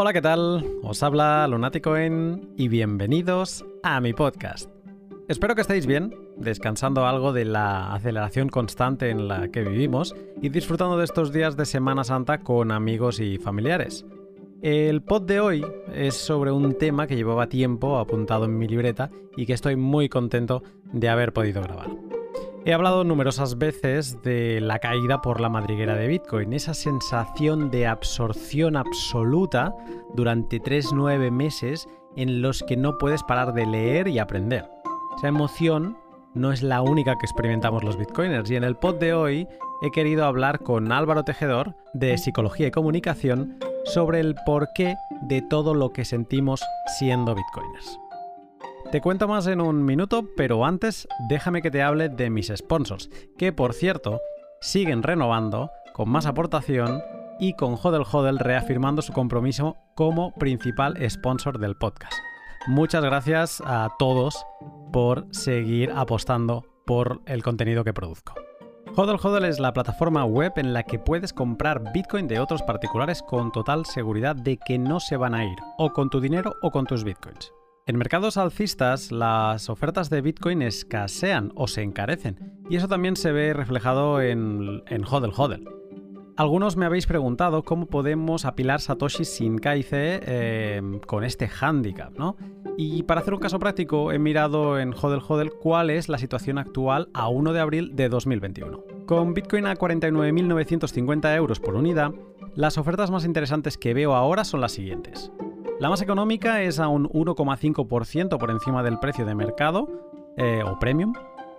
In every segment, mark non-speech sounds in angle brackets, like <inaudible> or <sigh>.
Hola, ¿qué tal? Os habla Lunaticoin y bienvenidos a mi podcast. Espero que estéis bien, descansando algo de la aceleración constante en la que vivimos y disfrutando de estos días de Semana Santa con amigos y familiares. El pod de hoy es sobre un tema que llevaba tiempo apuntado en mi libreta y que estoy muy contento de haber podido grabar. He hablado numerosas veces de la caída por la madriguera de Bitcoin, esa sensación de absorción absoluta durante 3-9 meses en los que no puedes parar de leer y aprender. Esa emoción no es la única que experimentamos los bitcoiners y en el pod de hoy he querido hablar con Álvaro Tejedor de Psicología y Comunicación sobre el porqué de todo lo que sentimos siendo bitcoiners. Te cuento más en un minuto, pero antes déjame que te hable de mis sponsors, que por cierto siguen renovando con más aportación y con Hodel Hodel reafirmando su compromiso como principal sponsor del podcast. Muchas gracias a todos por seguir apostando por el contenido que produzco. Hodel Hodel es la plataforma web en la que puedes comprar Bitcoin de otros particulares con total seguridad de que no se van a ir, o con tu dinero o con tus Bitcoins. En mercados alcistas, las ofertas de Bitcoin escasean o se encarecen, y eso también se ve reflejado en, en Hodel Hodel. Algunos me habéis preguntado cómo podemos apilar Satoshi sin KIC eh, con este handicap, ¿no? Y para hacer un caso práctico, he mirado en Hodel Hodel cuál es la situación actual a 1 de abril de 2021. Con Bitcoin a 49.950 euros por unidad, las ofertas más interesantes que veo ahora son las siguientes. La más económica es a un 1,5% por encima del precio de mercado eh, o premium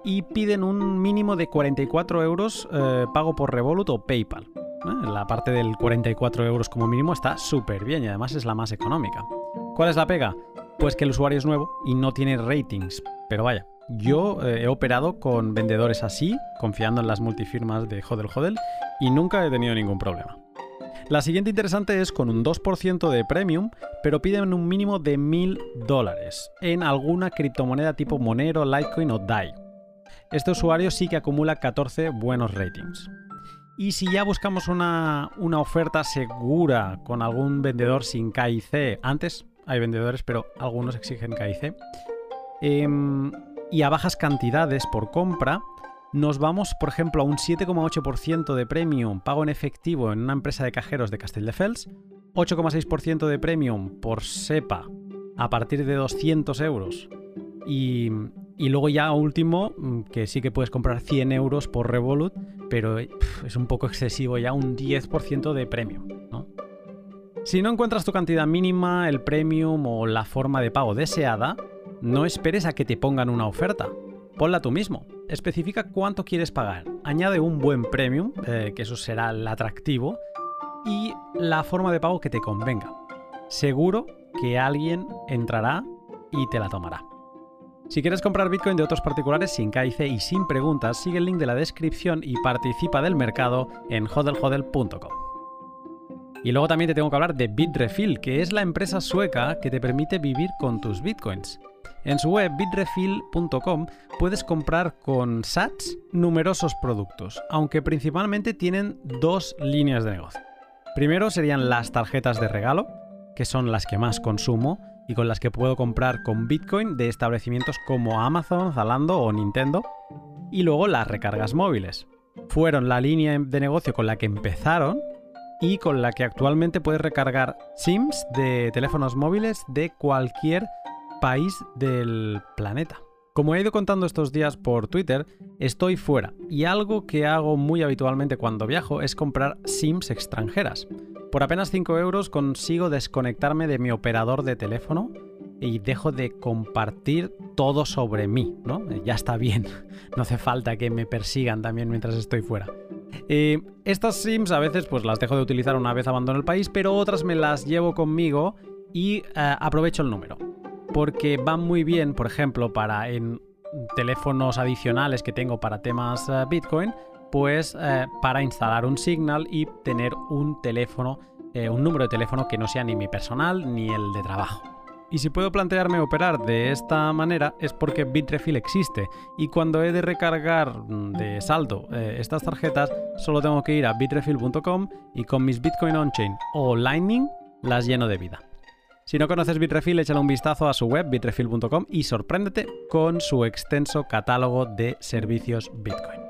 y piden un mínimo de 44 euros eh, pago por Revolut o PayPal. ¿eh? La parte del 44 euros como mínimo está súper bien y además es la más económica. ¿Cuál es la pega? Pues que el usuario es nuevo y no tiene ratings. Pero vaya, yo he operado con vendedores así, confiando en las multifirmas de Hodel Hodel, y nunca he tenido ningún problema. La siguiente interesante es con un 2% de premium, pero piden un mínimo de 1000 dólares en alguna criptomoneda tipo Monero, Litecoin o DAI. Este usuario sí que acumula 14 buenos ratings. Y si ya buscamos una, oferta segura con algún vendedor sin KIC, antes hay vendedores, pero algunos exigen KIC, em, y a bajas cantidades por compra, nos vamos, por ejemplo, a un 7,8% de premium pago en efectivo en una empresa de cajeros de Castelldefels, 8,6% de premium por SEPA a partir de 200 euros y, luego ya último, mm, que sí que puedes comprar 100 euros por Revolut, pero es un poco excesivo ya un 10% de premium. Si no encuentras tu cantidad mínima, el premium o la forma de pago deseada, no esperes a que te pongan una oferta. Ponla tú mismo especifica cuánto quieres pagar, añade un buen premium, eh, que eso será el atractivo, y la forma de pago que te convenga. Seguro que alguien entrará y te la tomará. Si quieres comprar Bitcoin de otros particulares sin KIC y sin preguntas, sigue el link de la descripción y participa del mercado en hodelhodel.com. Y luego también te tengo que hablar de Bitrefill, que es la empresa sueca que te permite vivir con tus Bitcoins. En su web bitrefill.com puedes comprar con SATS numerosos productos, aunque principalmente tienen dos líneas de negocio. Primero serían las tarjetas de regalo, que son las que más consumo y con las que puedo comprar con Bitcoin de establecimientos como Amazon, Zalando o Nintendo. Y luego las recargas móviles. Fueron la línea de negocio con la que empezaron y con la que actualmente puedes recargar SIMs de teléfonos móviles de cualquier país del planeta. Como he ido contando estos días por Twitter, estoy fuera y algo que hago muy habitualmente cuando viajo es comprar SIMs extranjeras. Por apenas 5 euros consigo desconectarme de mi operador de teléfono y dejo de compartir todo sobre mí, ¿no? Ya está bien, <laughs> no hace falta que me persigan también mientras estoy fuera. Eh, estas SIMs a veces pues las dejo de utilizar una vez abandono el país, pero otras me las llevo conmigo y eh, aprovecho el número porque van muy bien, por ejemplo, para en teléfonos adicionales que tengo para temas eh, Bitcoin, pues eh, para instalar un Signal y tener un teléfono, eh, un número de teléfono que no sea ni mi personal ni el de trabajo. Y si puedo plantearme operar de esta manera es porque Bitrefill existe y cuando he de recargar mm, de saldo estas tarjetas solo tengo que ir a bitrefill.com y con mis Bitcoin on-chain o Lightning las lleno de vida. Si no conoces Bitrefill, échale un vistazo a su web bitrefill.com y sorpréndete con su extenso catálogo de servicios Bitcoin.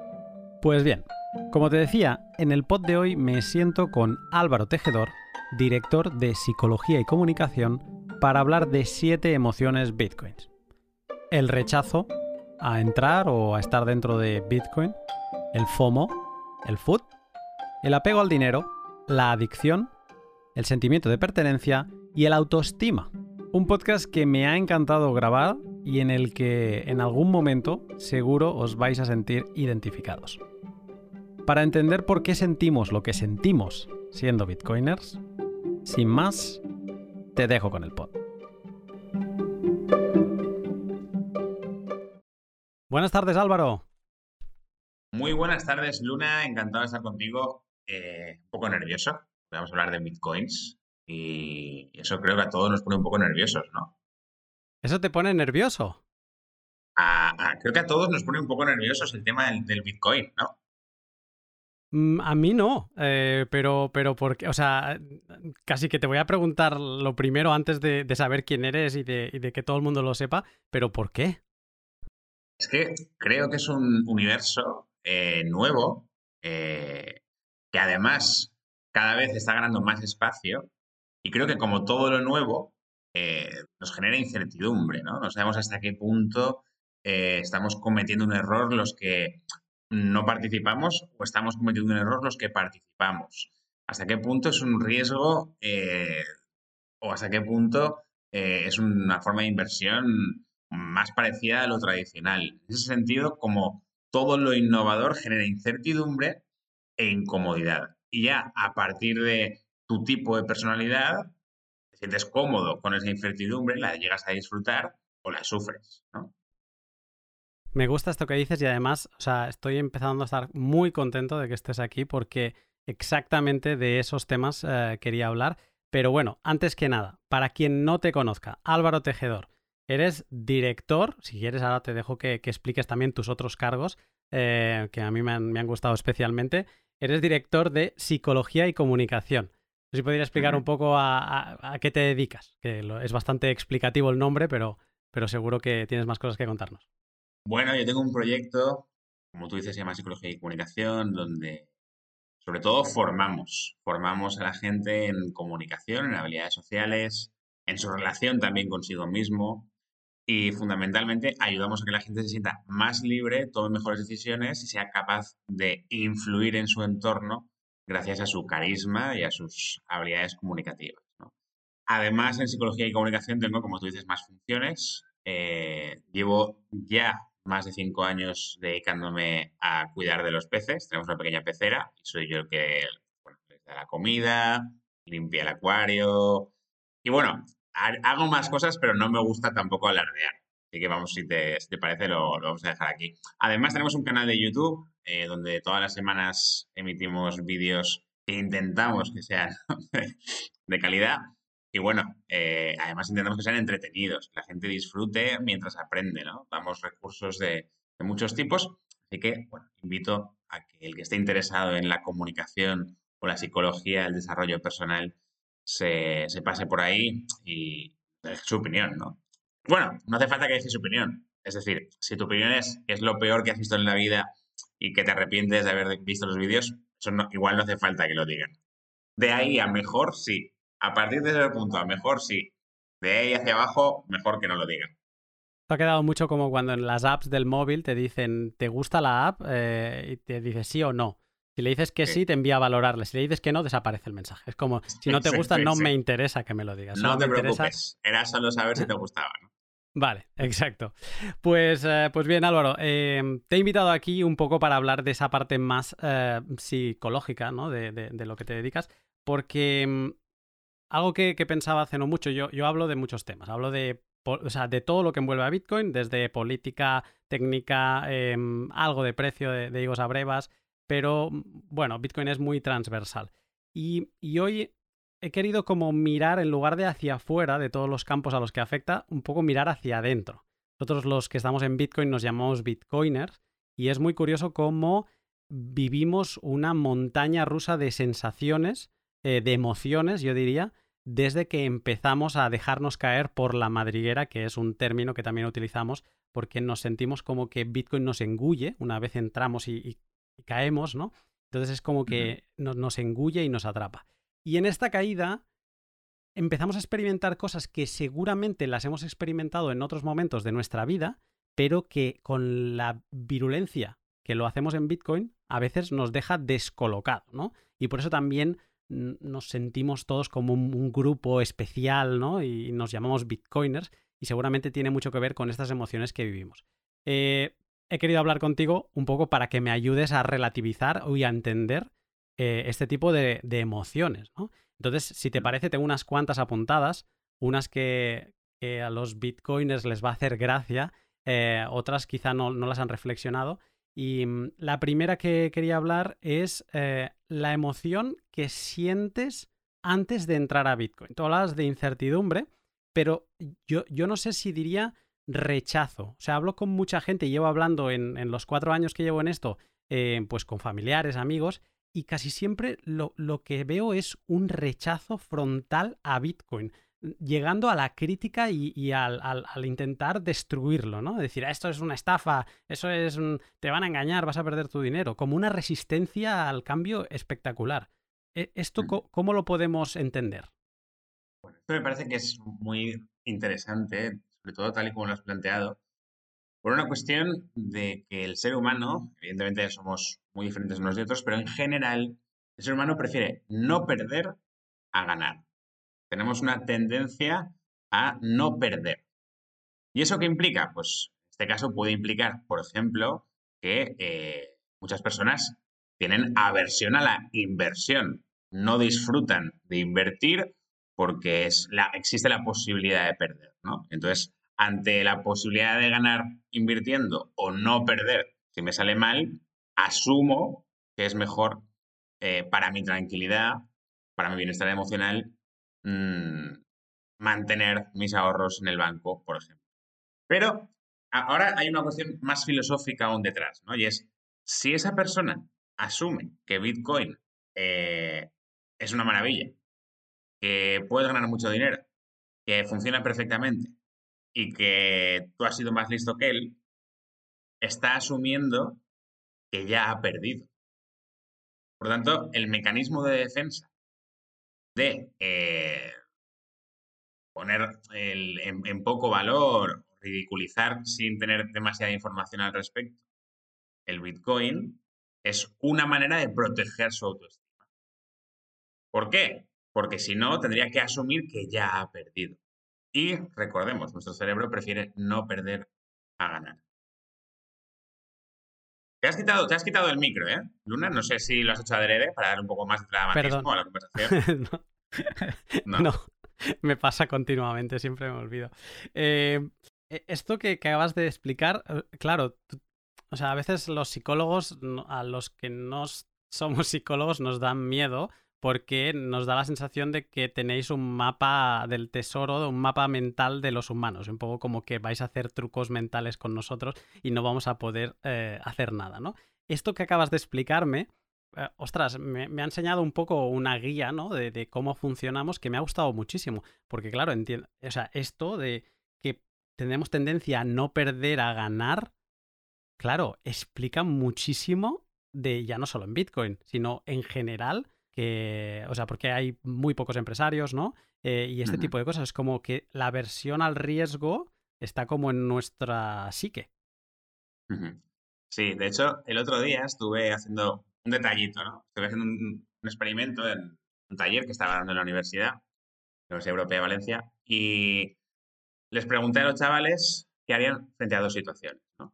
Pues bien, como te decía, en el pod de hoy me siento con Álvaro Tejedor, director de Psicología y Comunicación, para hablar de siete emociones Bitcoins. El rechazo a entrar o a estar dentro de Bitcoin, el FOMO, el FUD, el apego al dinero, la adicción, el sentimiento de pertenencia y el autoestima. Un podcast que me ha encantado grabar y en el que en algún momento seguro os vais a sentir identificados. Para entender por qué sentimos lo que sentimos siendo bitcoiners, sin más, te dejo con el pod. Buenas tardes Álvaro. Muy buenas tardes Luna, encantado de estar contigo. Eh, un poco nervioso, vamos a hablar de bitcoins y eso creo que a todos nos pone un poco nerviosos, ¿no? ¿Eso te pone nervioso? creo que a todos nos pone un poco nerviosos el tema del, Bitcoin, ¿no? Mm, a mí no, eh, pero, pero porque, o sea, casi que te voy a preguntar lo primero antes de, saber quién eres y de, que todo el mundo lo sepa, pero ¿por qué? Es que creo que es un universo eh, nuevo eh, que además cada vez está ganando más espacio y creo que como todo lo nuevo, eh, nos genera incertidumbre, ¿no? No sabemos hasta qué punto eh, estamos cometiendo un error los que no participamos o estamos cometiendo un error los que participamos. ¿Hasta qué punto es un riesgo eh, o hasta qué punto es una forma de inversión más parecida a lo tradicional? En ese sentido, como todo lo innovador genera incertidumbre e incomodidad. Y ya a partir de tu tipo de personalidad, te sientes cómodo con esa incertidumbre, la llegas a disfrutar o la sufres, ¿no? Me gusta esto que dices y además, o sea, estoy empezando a estar muy contento de que estés aquí porque exactamente de esos temas eh, quería hablar. Pero bueno, antes que nada, para quien no te conozca, Álvaro Tejedor, eres director, si quieres ahora te dejo que, expliques también tus otros cargos, eh, que a mí me han, gustado especialmente, eres director de Psicología y Comunicación si podría explicar un poco a, qué te dedicas, que es bastante explicativo el nombre, pero, pero seguro que tienes más cosas que contarnos. Bueno, yo tengo un proyecto, como tú dices, se llama Psicología y Comunicación, donde sobre todo formamos, formamos a la gente en comunicación, en habilidades sociales, en su relación también consigo mismo y fundamentalmente ayudamos a que la gente se sienta más libre, tome mejores decisiones y sea capaz de influir en su entorno gracias a su carisma y a sus habilidades comunicativas. Además, en psicología y comunicación tengo, como tú dices, más funciones. Eh, llevo ya más de cinco años dedicándome a cuidar de los peces. Tenemos una pequeña pecera y soy yo el que les da la comida, limpia el acuario. Y bueno, hago más cosas, pero no me gusta tampoco alardear. Así que vamos, si te, parece, lo, vamos a dejar aquí. Además, tenemos un canal de YouTube eh, donde todas las semanas emitimos vídeos que intentamos que sean <laughs> de calidad. Y bueno, eh, además intentamos que sean entretenidos, que la gente disfrute mientras aprende, ¿no? Damos recursos de, muchos tipos. Así que, bueno, invito a que el que esté interesado en la comunicación o la psicología, el desarrollo personal, se, se pase por ahí y deje su opinión, ¿no? Bueno, no hace falta que dejes su opinión. Es decir, si tu opinión es que es lo peor que has visto en la vida y que te arrepientes de haber visto los vídeos, eso igual no hace falta que lo digan. De ahí a mejor sí. A partir de ese punto a mejor sí. De ahí hacia abajo, mejor que no lo digan. Te ha quedado mucho como cuando en las apps del móvil te dicen, ¿te gusta la app? Eh, y te dices sí o no. Si le dices que sí. te envía a valorarle. Si le dices que no, desaparece el mensaje. Es como, si no <laughs> te gusta, no me interesa que me lo digas. No, te preocupes. Era solo saber si te gustaba, ¿no? Vale, <laughs> exacto. Pues, eh, pues bien, Álvaro, em, te he invitado aquí un poco para hablar de esa parte más eh, psicológica, ¿no? De, lo que te dedicas, porque em, algo que, pensaba hace no mucho, yo, yo hablo de muchos temas, hablo de, o sea, de todo lo que envuelve a Bitcoin, desde política, técnica, em, algo de precio de, de higos a brevas, pero bueno, Bitcoin es muy transversal. Y, y hoy he querido como mirar, en lugar de hacia afuera de todos los campos a los que afecta, un poco mirar hacia adentro. Nosotros los que estamos en Bitcoin nos llamamos Bitcoiners y es muy curioso cómo vivimos una montaña rusa de sensaciones, eh, de emociones, yo diría, desde que empezamos a dejarnos caer por la madriguera, que es un término que también utilizamos porque nos sentimos como que Bitcoin nos engulle una vez entramos y, caemos, ¿no? Entonces es como que nos, nos engulle y nos atrapa. Y en esta caída empezamos a experimentar cosas que seguramente las hemos experimentado en otros momentos de nuestra vida, pero que con la virulencia que lo hacemos en Bitcoin, a veces nos deja descolocado, ¿no? Y por eso también nos sentimos todos como un, grupo especial, ¿no? Y nos llamamos Bitcoiners, y seguramente tiene mucho que ver con estas emociones que vivimos. Eh, he querido hablar contigo un poco para que me ayudes a relativizar y a entender eh, este tipo de, emociones, ¿no? Entonces, si te parece, tengo unas cuantas apuntadas, unas que, a los bitcoiners les va a hacer gracia, eh, otras quizá no, las han reflexionado. Y mm, la primera que quería hablar es eh, la emoción que sientes antes de entrar a Bitcoin. Tú hablas de incertidumbre, pero yo, yo no sé si diría rechazo. O sea, hablo con mucha gente, llevo hablando en, en los cuatro años que llevo en esto, pues con familiares, amigos, y casi siempre lo, que veo es un rechazo frontal a Bitcoin, llegando a la crítica y, al, intentar destruirlo, ¿no? Decir, ah, esto es una estafa, eso es, te van a engañar, vas a perder tu dinero, como una resistencia al cambio espectacular. E, ¿Esto mm. cómo lo podemos entender? Bueno, esto me parece que es muy interesante, sobre todo tal y como lo has planteado, por una cuestión de que el ser humano, evidentemente somos muy diferentes unos de otros, pero en general el ser humano prefiere no perder a ganar. Tenemos una tendencia a no perder. ¿Y eso qué implica? Pues en este caso puede implicar, por ejemplo, que eh, muchas personas tienen aversión a la inversión, no disfrutan de invertir porque es la, existe la posibilidad de perder, ¿no? Entonces, ante la posibilidad de ganar invirtiendo o no perder, si me sale mal, asumo que es mejor eh, para mi tranquilidad, para mi bienestar emocional, mm, mantener mis ahorros en el banco, por ejemplo. Pero ahora hay una cuestión más filosófica aún detrás, ¿no? Y es, si esa persona asume que Bitcoin eh, es una maravilla, que puedes ganar mucho dinero, que funciona perfectamente, y que tú has sido más listo que él, está asumiendo que ya ha perdido. Por tanto, el mecanismo de defensa de eh, poner en, poco valor, ridiculizar sin tener demasiada información al respecto, el Bitcoin es una manera de proteger su autoestima. ¿Por qué? Porque si no, tendría que asumir que ya ha perdido. Y recordemos, nuestro cerebro prefiere no perder a ganar. Te has quitado, te has quitado el micro, ¿eh? Luna, no sé si lo has hecho adrede para dar un poco más de dramatismo a la conversación. <laughs> no. me pasa continuamente, siempre me olvido. Eh, e, esto que, acabas de explicar, eh, claro, o sea, a veces los psicólogos, a los que no somos psicólogos, nos dan miedo porque nos da la sensación de que tenéis un mapa del tesoro, un mapa mental de los humanos, un poco como que vais a hacer trucos mentales con nosotros y no vamos a poder eh, hacer nada, ¿no? Esto que acabas de explicarme, eh, ostras, me, ha enseñado un poco una guía, ¿no? De, cómo funcionamos que me ha gustado muchísimo, porque claro, entiendo, o sea, esto de que tenemos tendencia a no perder, a ganar, claro, explica muchísimo de ya no solo en Bitcoin, sino en general o sea, porque hay muy pocos empresarios, ¿no? Eh, y este tipo de cosas, es como que la aversión al riesgo está como en nuestra psique. Sí, de hecho, el otro día estuve haciendo un detallito, ¿no? Estuve haciendo un, experimento en un taller que estaba dando en la universidad, la Universidad Europea de Valencia, y les pregunté a los chavales qué harían frente a dos situaciones, ¿no?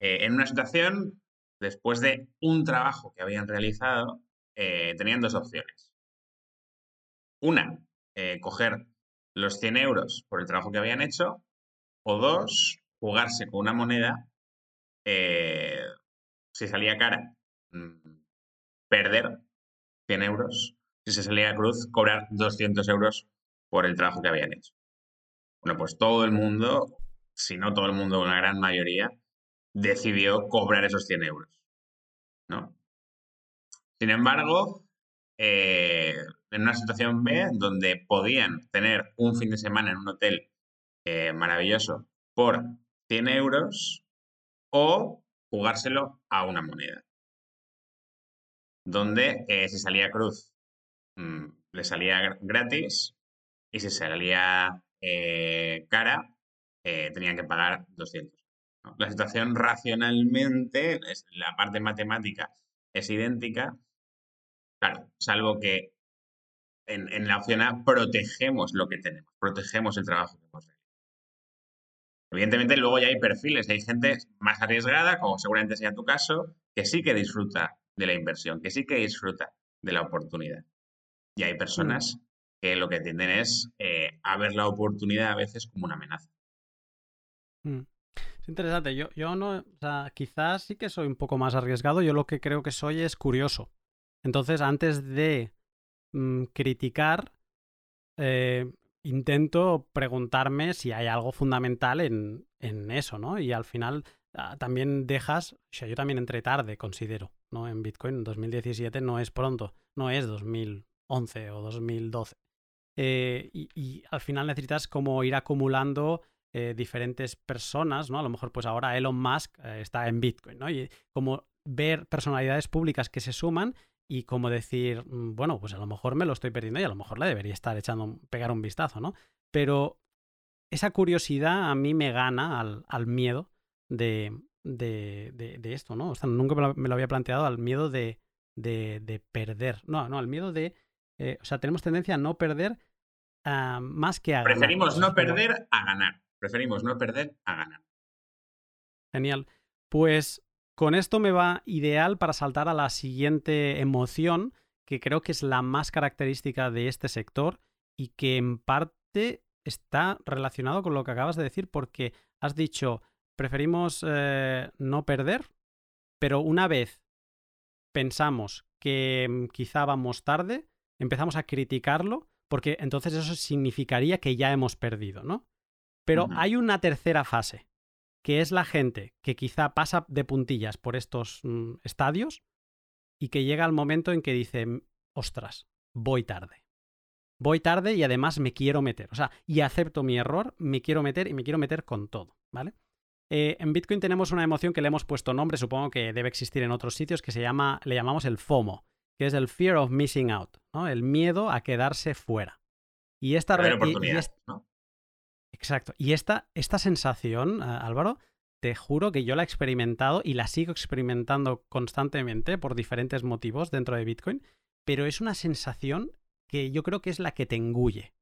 Eh, en una situación, después de un trabajo que habían realizado, eh, tenían dos opciones. Una, eh, coger los 100 euros por el trabajo que habían hecho, o dos, jugarse con una moneda, eh, si salía cara, mm, perder 100 euros, si se salía cruz, cobrar 200 euros por el trabajo que habían hecho. Bueno, pues todo el mundo, si no todo el mundo, una gran mayoría, decidió cobrar esos 100 euros. ¿no? Sin embargo, eh, en una situación B donde podían tener un fin de semana en un hotel eh, maravilloso por 100 euros o jugárselo a una moneda. Donde eh, si salía cruz mm, le salía gratis y si salía cara tenían que pagar 200. La situación racionalmente, la parte matemática es idéntica, claro, salvo que en, la opción A protegemos lo que tenemos, protegemos el trabajo que hemos realizado. Evidentemente, luego ya hay perfiles, hay gente más arriesgada, como seguramente sea tu caso, que sí que disfruta de la inversión, que sí que disfruta de la oportunidad. Y hay personas mm. que lo que tienden es eh, a ver la oportunidad a veces como una amenaza. Mm. Es interesante. Yo, yo no, o sea, quizás sí que soy un poco más arriesgado. Yo lo que creo que soy es curioso. Entonces, antes de Mm, criticar, eh, intento preguntarme si hay algo fundamental en, eso, ¿no? Y al final ah, también dejas, o sea, yo también entré tarde, considero, ¿no? En Bitcoin, 2017 no es pronto, no es 2011 o 2012. Eh, y, al final necesitas como ir acumulando eh, diferentes personas, ¿no? A lo mejor pues ahora Elon Musk está en Bitcoin, ¿no? Y como ver personalidades públicas que se suman y como decir, mm, bueno, pues a lo mejor me lo estoy perdiendo y a lo mejor le debería estar echando, pegar un vistazo, ¿no? Pero esa curiosidad a mí me gana al, miedo de, de, de, esto, ¿no? O sea, nunca me lo, había planteado al miedo de, de, perder. No, no, al miedo de... Eh, o sea, tenemos tendencia a no perder ah, más que a ganar. Preferimos no perder a ganar. Preferimos no perder a ganar. Genial. Pues con esto me va ideal para saltar a la siguiente emoción, que creo que es la más característica de este sector y que en parte está relacionado con lo que acabas de decir, porque has dicho, preferimos eh, no perder, pero una vez pensamos que mm, quizá vamos tarde, empezamos a criticarlo, porque entonces eso significaría que ya hemos perdido, ¿no? Pero hay una tercera fase, que es la gente que quizá pasa de puntillas por estos mm, estadios y que llega al momento en que dice, ostras, voy tarde. Voy tarde y además me quiero meter. O sea, y acepto mi error, me quiero meter y me quiero meter con todo, ¿vale? Eh, en Bitcoin tenemos una emoción que le hemos puesto nombre, supongo que debe existir en otros sitios, que se llama, le llamamos el FOMO, que es el Fear of Missing Out, ¿no? El miedo a quedarse fuera. Y esta, Exacto. Y esta, esta sensación, Álvaro, te juro que yo la he experimentado y la sigo experimentando constantemente por diferentes motivos dentro de Bitcoin, pero es una sensación que yo creo que es la que te engulle.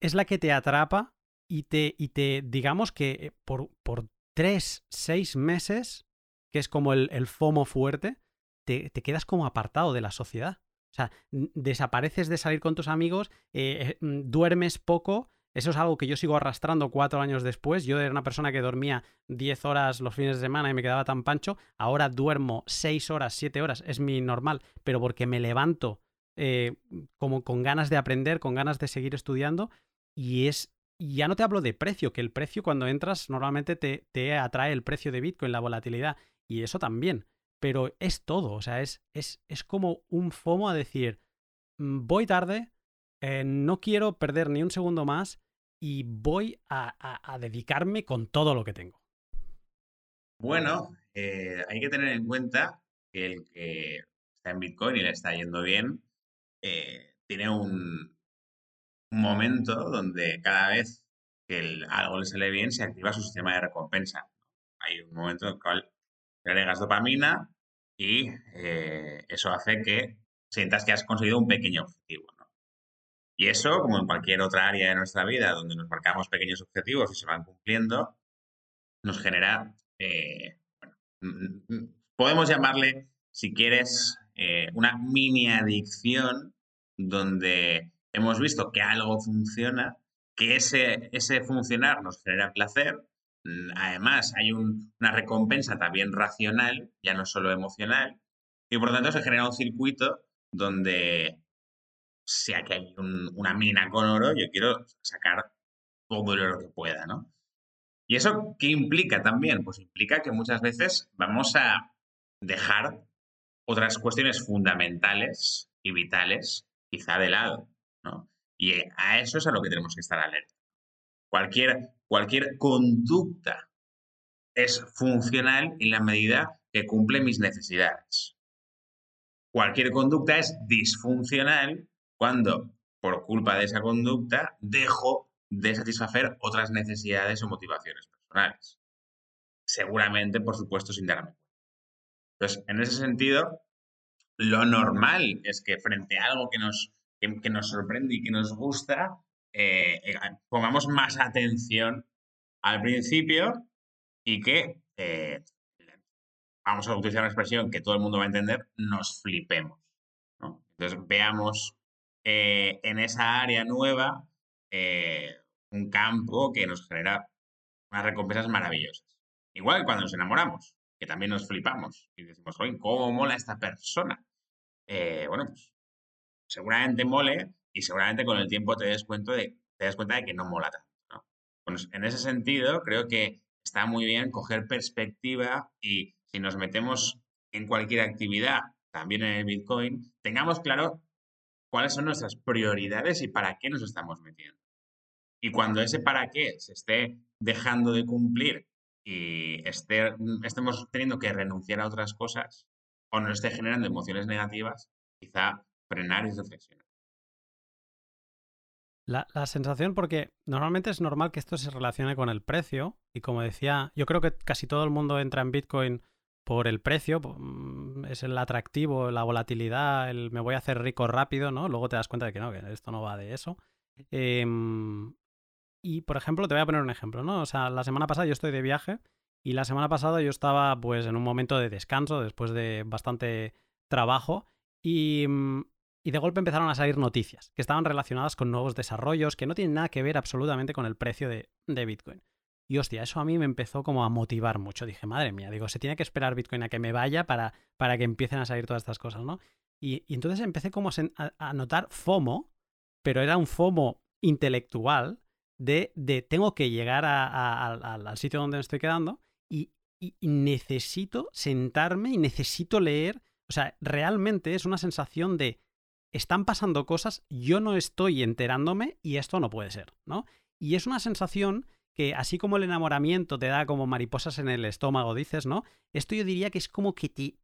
Es la que te atrapa y te, y te digamos que eh, por, por tres, seis meses, que es como el, el FOMO fuerte, te, te, quedas como apartado de la sociedad. O sea, desapareces de salir con tus amigos, eh, eh, mm, duermes poco, eso es algo que yo sigo arrastrando cuatro años después. Yo era una persona que dormía diez horas los fines de semana y me quedaba tan pancho. Ahora duermo seis horas, siete horas, es mi normal, pero porque me levanto eh, como con ganas de aprender, con ganas de seguir estudiando. Y es. ya no te hablo de precio, que el precio cuando entras normalmente te, te atrae el precio de Bitcoin, la volatilidad. Y eso también. Pero es todo. O sea, es, es, es como un FOMO a decir. Mm, voy tarde, eh, no quiero perder ni un segundo más y voy a, dedicarme con todo lo que tengo. Bueno, eh, hay que tener en cuenta que el que está en Bitcoin y le está yendo bien, eh, tiene un, momento donde cada vez que algo le sale bien se activa su sistema de recompensa. Hay un momento en el cual agregas dopamina y eso hace que sientas que has conseguido un pequeño objetivo. Y eso, como en cualquier otra área de nuestra vida donde nos marcamos pequeños objetivos y se van cumpliendo, nos genera, eh, podemos llamarle, si quieres, eh, una mini adicción donde hemos visto que algo funciona, que ese, ese funcionar nos genera placer. Mm, además, hay una recompensa también racional, ya no solo emocional, y por lo tanto se genera un circuito donde sea que hay una mina con oro, yo quiero sacar todo el oro que pueda, ¿no? ¿Y eso qué implica también? Pues implica que muchas veces vamos a dejar otras cuestiones fundamentales y vitales quizá de lado, ¿no? Y a eso es a lo que tenemos que estar alerta. Cualquier, cualquier conducta es funcional en la medida que cumple mis necesidades. Cualquier conducta es disfuncional cuando, por culpa de esa conducta, dejo de satisfacer otras necesidades o motivaciones personales. Seguramente, por supuesto, sin darme cuenta. Entonces, en ese sentido, lo normal es que frente a algo que nos, que, nos sorprende y que nos gusta, eh, eh, pongamos más atención al principio y que, eh, vamos a utilizar una expresión que todo el mundo va a entender, nos flipemos. Entonces veamos en esa área nueva un campo que nos genera unas recompensas maravillosas. Igual que cuando nos enamoramos, que también nos flipamos y decimos, oye, ¿cómo mola esta persona? bueno, pues seguramente mole y seguramente con el tiempo te des cuenta de, te des cuenta de que no mola tanto. en ese sentido, creo que está muy bien coger perspectiva y si nos metemos en cualquier actividad, también en el Bitcoin, tengamos claro cuáles son nuestras prioridades y para qué nos estamos metiendo. Y cuando ese para qué se esté dejando de cumplir y esté, estemos teniendo que renunciar a otras cosas o nos esté generando emociones negativas, quizá frenar y reflexionar. La, sensación, porque normalmente es normal que esto se relacione con el precio, y como decía, yo creo que casi todo el mundo entra en Bitcoin por el precio, mm, es el atractivo, la volatilidad, el me voy a hacer rico rápido, ¿no? Luego te das cuenta de que no, que esto no va de eso. Em, y, por ejemplo, te voy a poner un ejemplo, ¿no? O sea, la semana pasada yo estoy de viaje y la semana pasada yo estaba pues en un momento de descanso después de bastante trabajo y mm, y de golpe empezaron a salir noticias que estaban relacionadas con nuevos desarrollos que no tienen nada que ver absolutamente con el precio de, Bitcoin. Y hostia, eso a mí me empezó como a motivar mucho. Dije, madre mía, digo, se tiene que esperar Bitcoin a que me vaya para, para que empiecen a salir todas estas cosas, ¿no? Y, entonces empecé como a, notar FOMO, pero era un FOMO intelectual de, de tengo que llegar al sitio donde me estoy quedando y necesito sentarme y necesito leer. O sea, realmente es una sensación de están pasando cosas, yo no estoy enterándome y esto no puede ser, ¿no? Y es una sensación que así como el enamoramiento te da como mariposas en el estómago, dices, ¿no? Esto yo diría que es como que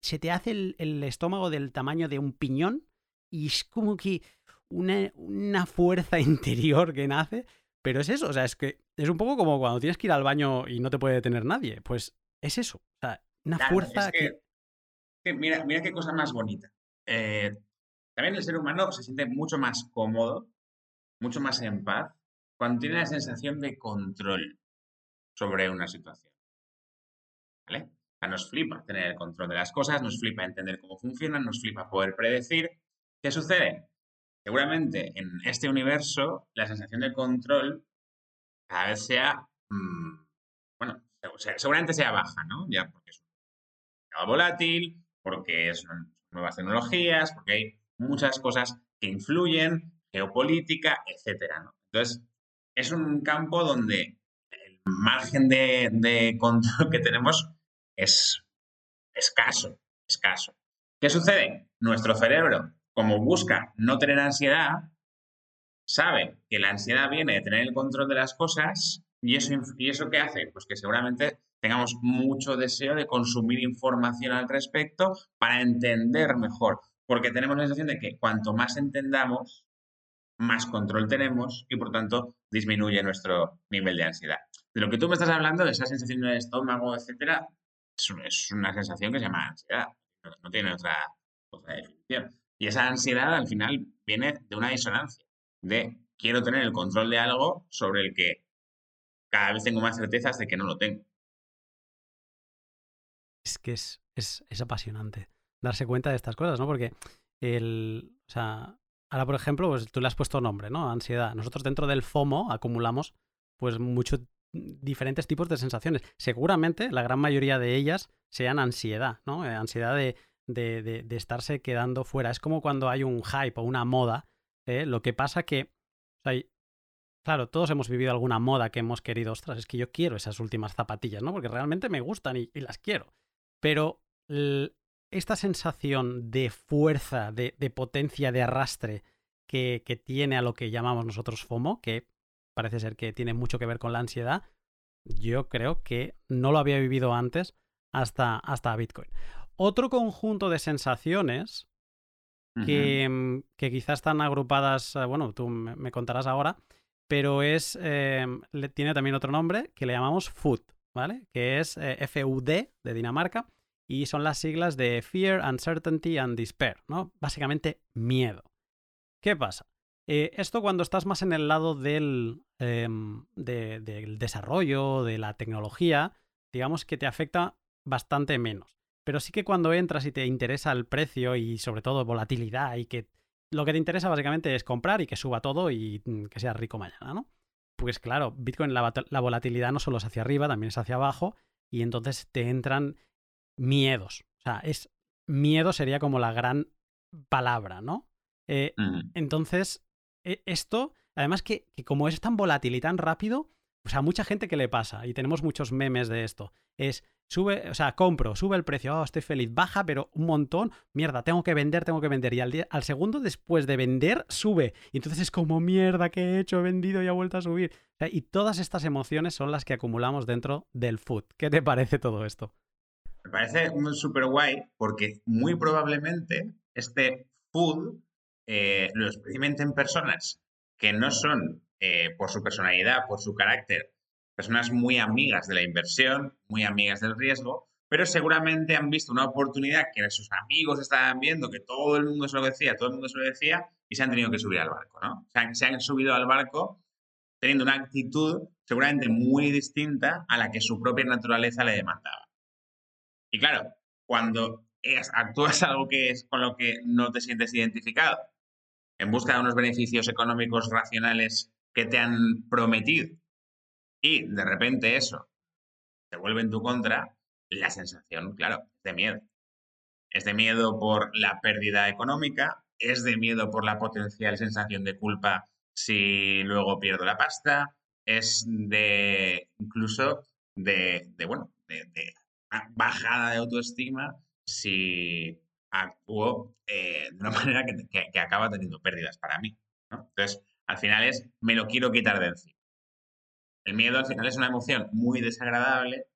se te hace el, estómago del tamaño de un piñón y es como que una, una fuerza <laughs> interior que nace, pero es eso, o sea, es que es un poco como cuando tienes que ir al baño y no te puede detener nadie, pues es eso, o sea, una fuerza que... Mira, mira qué cosa más bonita. Eh, también el ser humano se siente mucho más cómodo, mucho más en paz, cuando tiene la sensación de control sobre una situación. ¿Vale? O sea, nos flipa tener el control de las cosas, nos flipa entender cómo funcionan, nos flipa poder predecir. ¿Qué sucede? Seguramente en este universo la sensación de control cada vez sea, mm, bueno, seguramente sea baja, ¿no? Ya porque es un volátil, porque es un nuevas tecnologías, porque hay muchas cosas que influyen, geopolítica, etcétera. Entonces, es un campo donde el margen de, control que tenemos es escaso, escaso. ¿Qué sucede? Nuestro cerebro, como busca no tener ansiedad, sabe que la ansiedad viene de tener el control de las cosas y eso, y eso qué hace? Pues que seguramente tengamos mucho deseo de consumir información al respecto para entender mejor, porque tenemos la sensación de que cuanto más entendamos, más control tenemos y por tanto disminuye nuestro nivel de ansiedad. De lo que tú me estás hablando, de esa sensación de estómago, etcétera, es una sensación que se llama ansiedad, no tiene otra, otra definición. Y esa ansiedad al final viene de una disonancia, de quiero tener el control de algo sobre el que cada vez tengo más certezas de que no lo tengo es que es, es, apasionante darse cuenta de estas cosas, ¿no? Porque el, o sea, ahora por ejemplo, pues tú le has puesto nombre, ¿no? Ansiedad. Nosotros dentro del FOMO acumulamos pues muchos diferentes tipos de sensaciones. Seguramente la gran mayoría de ellas sean ansiedad, ¿no? Eh, ansiedad de, de, de, estarse quedando fuera. Es como cuando hay un hype o una moda. ¿eh? Lo que pasa que, o sea, claro, todos hemos vivido alguna moda que hemos querido, ostras, es que yo quiero esas últimas zapatillas, ¿no? Porque realmente me gustan y las quiero. Pero esta sensación de fuerza, de, potencia, de arrastre que, tiene a lo que llamamos nosotros FOMO, que parece ser que tiene mucho que ver con la ansiedad, yo creo que no lo había vivido antes hasta, hasta Bitcoin. Otro conjunto de sensaciones que, mm, que, quizás están agrupadas, eh, bueno, tú me contarás ahora, pero es, em, tiene también otro nombre que le llamamos FUD, ¿vale? Que es eh, FUD de Dinamarca y son las siglas de Fear, Uncertainty and Despair, ¿no? Básicamente miedo. ¿Qué pasa? Eh, esto cuando estás más en el lado del, em, del desarrollo, de la tecnología, digamos que te afecta bastante menos. Pero sí que cuando entras y te interesa el precio y sobre todo volatilidad y que lo que te interesa básicamente es comprar y que suba todo y mm, que sea rico mañana, ¿no? Pues claro, Bitcoin, la, volatilidad no solo es hacia arriba, también es hacia abajo, y entonces te entran miedos. O sea, es miedo sería como la gran palabra, ¿no? Eh, entonces, e, esto, además que, que, como es tan volátil y tan rápido, o sea, mucha gente que le pasa, y tenemos muchos memes de esto, es Sube, o sea, compro, sube el precio, oh, estoy feliz, baja, pero un montón, mierda, tengo que vender, tengo que vender. Y al, al segundo después de vender, sube. Y entonces es como, mierda, ¿qué he hecho? He vendido y ha vuelto a subir. y todas estas emociones son las que acumulamos dentro del food. ¿Qué te parece todo esto? Me parece súper guay porque muy probablemente este food eh, lo experimenten personas que no son eh, por su personalidad, por su carácter, personas muy amigas de la inversión, muy amigas del riesgo, pero seguramente han visto una oportunidad que sus amigos estaban viendo, que todo el mundo se lo decía, todo el mundo se lo decía, y se han tenido que subir al barco, ¿no? Se han, se han subido al barco teniendo una actitud seguramente muy distinta a la que su propia naturaleza le demandaba. Y claro, cuando actúas <laughs> algo que es con lo que no te sientes identificado, en busca de unos beneficios económicos racionales que te han prometido y de repente eso se vuelve en tu contra, la sensación, claro, es de miedo. Es de miedo por la pérdida económica, es de miedo por la potencial sensación de culpa si luego pierdo la pasta, es de incluso de, bueno, de, bajada de autoestima si actúo eh, de una <laughs> manera que, acaba teniendo pérdidas para mí. Entonces, al final es, me lo quiero quitar de encima. El miedo al final es una emoción muy desagradable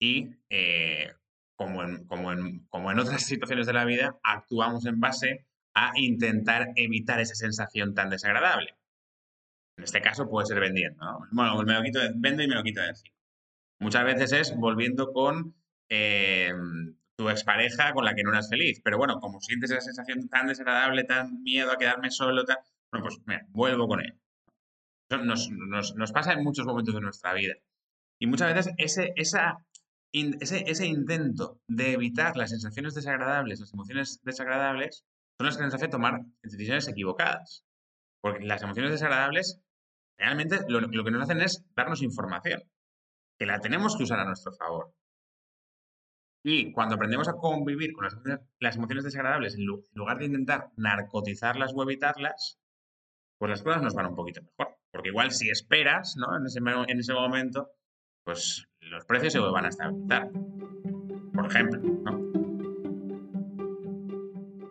y eh, como, en, como, en, como en otras <laughs> situaciones de la vida, actuamos en base a intentar evitar esa sensación tan desagradable. En este caso puede ser vendiendo, ¿no? Bueno, me lo quito vendo y me lo quito de encima. Muchas veces es volviendo con eh, tu expareja con la que no eras feliz. Pero bueno, como sientes esa sensación tan desagradable, tan miedo a quedarme solo, tan, bueno, pues mira, vuelvo con él. Nos, pasa en muchos momentos de nuestra vida. Y muchas veces ese, esa, ese, ese intento de evitar las sensaciones desagradables, las emociones desagradables, son las que nos hacen tomar decisiones equivocadas. Porque las emociones desagradables realmente lo, lo, que nos hacen es darnos información, que la tenemos que usar a nuestro favor. Y cuando aprendemos a convivir con las, emociones desagradables, en lugar de intentar narcotizarlas o evitarlas, pues las cosas nos van un poquito mejor. Porque igual si esperas, ¿no? En ese, en ese momento, pues los precios se van a estabilizar. Por ejemplo, ¿no?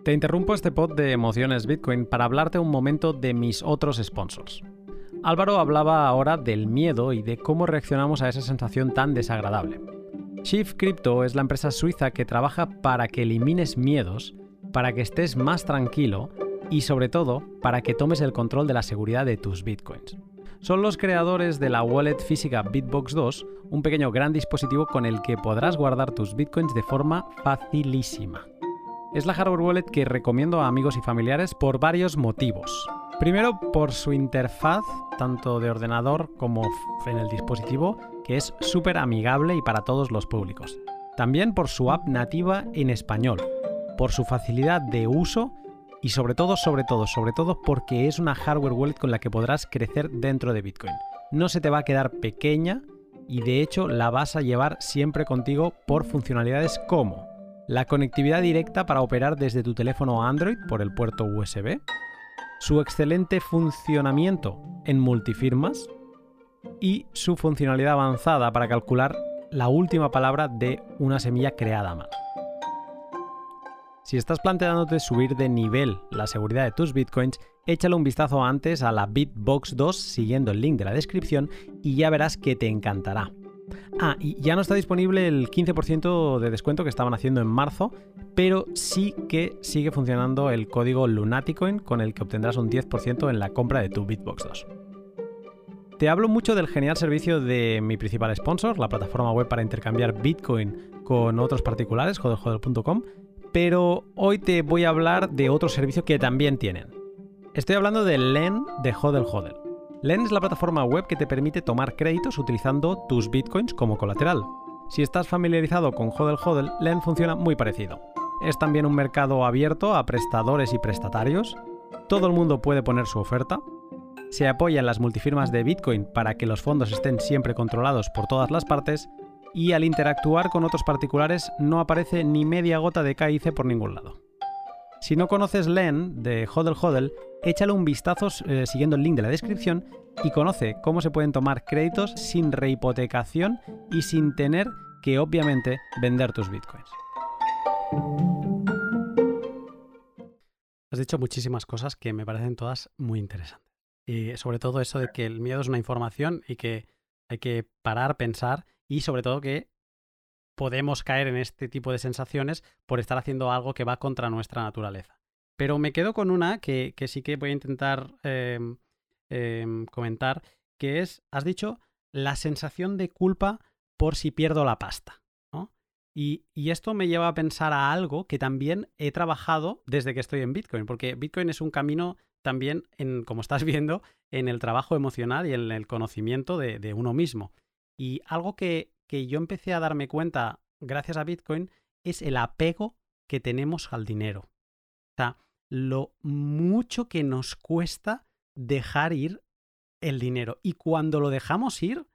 Te interrumpo este pod de Emociones Bitcoin para hablarte un momento de mis otros sponsors. Álvaro hablaba ahora del miedo y de cómo reaccionamos a esa sensación tan desagradable. Chief Crypto es la empresa suiza que trabaja para que elimines miedos, para que estés más tranquilo y sobre todo para que tomes el control de la seguridad de tus bitcoins. Son los creadores de la wallet física Bitbox 2, un pequeño gran dispositivo con el que podrás guardar tus bitcoins de forma facilísima. Es la hardware wallet que recomiendo a amigos y familiares por varios motivos. Primero, por su interfaz, tanto de ordenador como en el dispositivo, que es súper amigable y para todos los públicos. También por su app nativa en español, por su facilidad de uso y sobre todo, sobre todo, sobre todo porque es una hardware wallet con la que podrás crecer dentro de Bitcoin. No se te va a quedar pequeña y de hecho la vas a llevar siempre contigo por funcionalidades como la conectividad directa para operar desde tu teléfono Android por el puerto USB, su excelente funcionamiento en multifirmas y su funcionalidad avanzada para calcular la última palabra de una semilla creada mal. Si estás planteándote subir de nivel la seguridad de tus bitcoins, échale un vistazo antes a la Bitbox 2 siguiendo el link de la descripción y ya verás que te encantará. Ah, y ya no está disponible el 15% de descuento que estaban haciendo en marzo, pero sí que sigue funcionando el código Lunaticoin con el que obtendrás un 10% en la compra de tu Bitbox 2. Te hablo mucho del genial servicio de mi principal sponsor, la plataforma web para intercambiar Bitcoin con otros particulares, jodelhodel.com, pero hoy te voy a hablar de otro servicio que también tienen. Estoy hablando de LEN de Hodel Hodel. LEN es la plataforma web que te permite tomar créditos utilizando tus bitcoins como colateral. Si estás familiarizado con Hodel Hodel, LEN funciona muy parecido. Es también un mercado abierto a prestadores y prestatarios. Todo el mundo puede poner su oferta. Se apoyan las multifirmas de Bitcoin para que los fondos estén siempre controlados por todas las partes y al interactuar con otros particulares no aparece ni media gota de KIC por ningún lado. Si no conoces LEN de Hodel Hodel, échale un vistazo eh, siguiendo el link de la descripción y conoce cómo se pueden tomar créditos sin rehipotecación y sin tener que obviamente vender tus bitcoins. Has dicho muchísimas cosas que me parecen todas muy interesantes. Y sobre todo eso de que el miedo es una información y que hay que parar, pensar y sobre todo que podemos caer en este tipo de sensaciones por estar haciendo algo que va contra nuestra naturaleza. Pero me quedo con una que, sí que voy a intentar em, em, comentar, que es, has dicho, la sensación de culpa por si pierdo la pasta. Y, y, esto me lleva a pensar a algo que también he trabajado desde que estoy en Bitcoin, porque Bitcoin es un camino también, en, como estás viendo, en el trabajo emocional y en el conocimiento de uno mismo. Y algo que, yo empecé a darme cuenta gracias a Bitcoin es el apego que tenemos al dinero. O sea, lo mucho que nos cuesta dejar ir el dinero. Y cuando lo dejamos ir,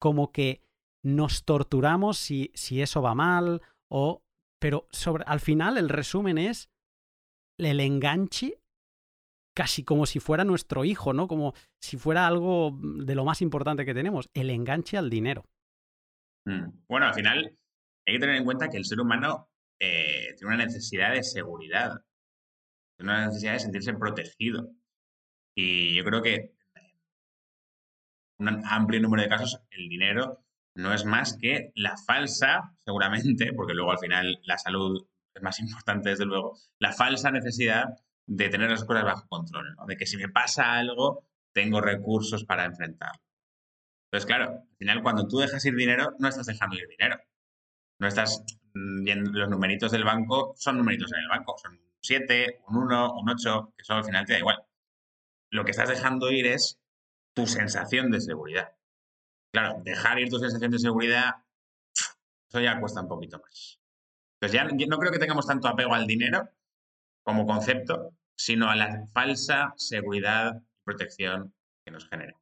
como que nos torturamos si, si eso va mal o... Pero sobre, al final el resumen es el enganche casi como si fuera nuestro hijo, ¿no? Como si fuera algo de lo más importante que tenemos, el enganche al dinero. Mm. Bueno, al final hay que tener en cuenta que el ser humano eh, tiene una necesidad de seguridad, tiene una necesidad de sentirse protegido. Y yo creo que en un amplio número de casos el dinero no es más que la falsa, seguramente, porque luego al final la salud es más <laughs> importante, desde luego, la falsa necesidad de tener las cosas bajo control, ¿no? de que si me pasa algo, tengo recursos para enfrentarlo. Entonces, claro, al final cuando tú dejas ir dinero, no estás dejando ir dinero. No estás viendo los numeritos del banco, son numeritos en el banco, son un 7, un 1, un 8, que eso al final te da igual. Lo que estás dejando ir es tu sensación de seguridad. Claro, dejar ir tu sensación de seguridad, eso ya cuesta un poquito más. Entonces ya no creo que tengamos tanto apego al dinero, como concepto, sino a la falsa seguridad y protección que nos genera.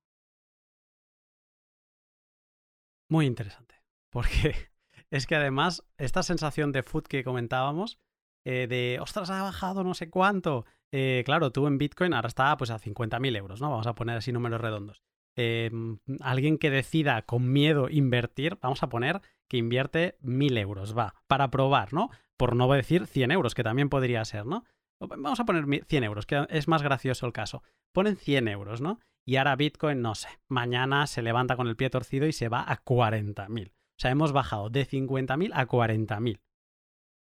Muy interesante, porque <laughs> es que además esta sensación de food que comentábamos, eh, de, ostras, ha bajado no sé cuánto, eh, claro, tú en Bitcoin ahora está pues a 50.000 euros, ¿no? Vamos a poner así números redondos. Em, alguien que decida con miedo invertir, vamos a poner que invierte 1.000 euros, va, para probar, ¿no? Por no decir 100 euros, que también podría ser, ¿no? Vamos a poner 100 euros, que es más gracioso el caso. Ponen 100 euros, ¿no? Y ahora Bitcoin, no sé, mañana se levanta con el pie torcido y se va a 40.000. O sea, hemos bajado de 50.000 a 40.000.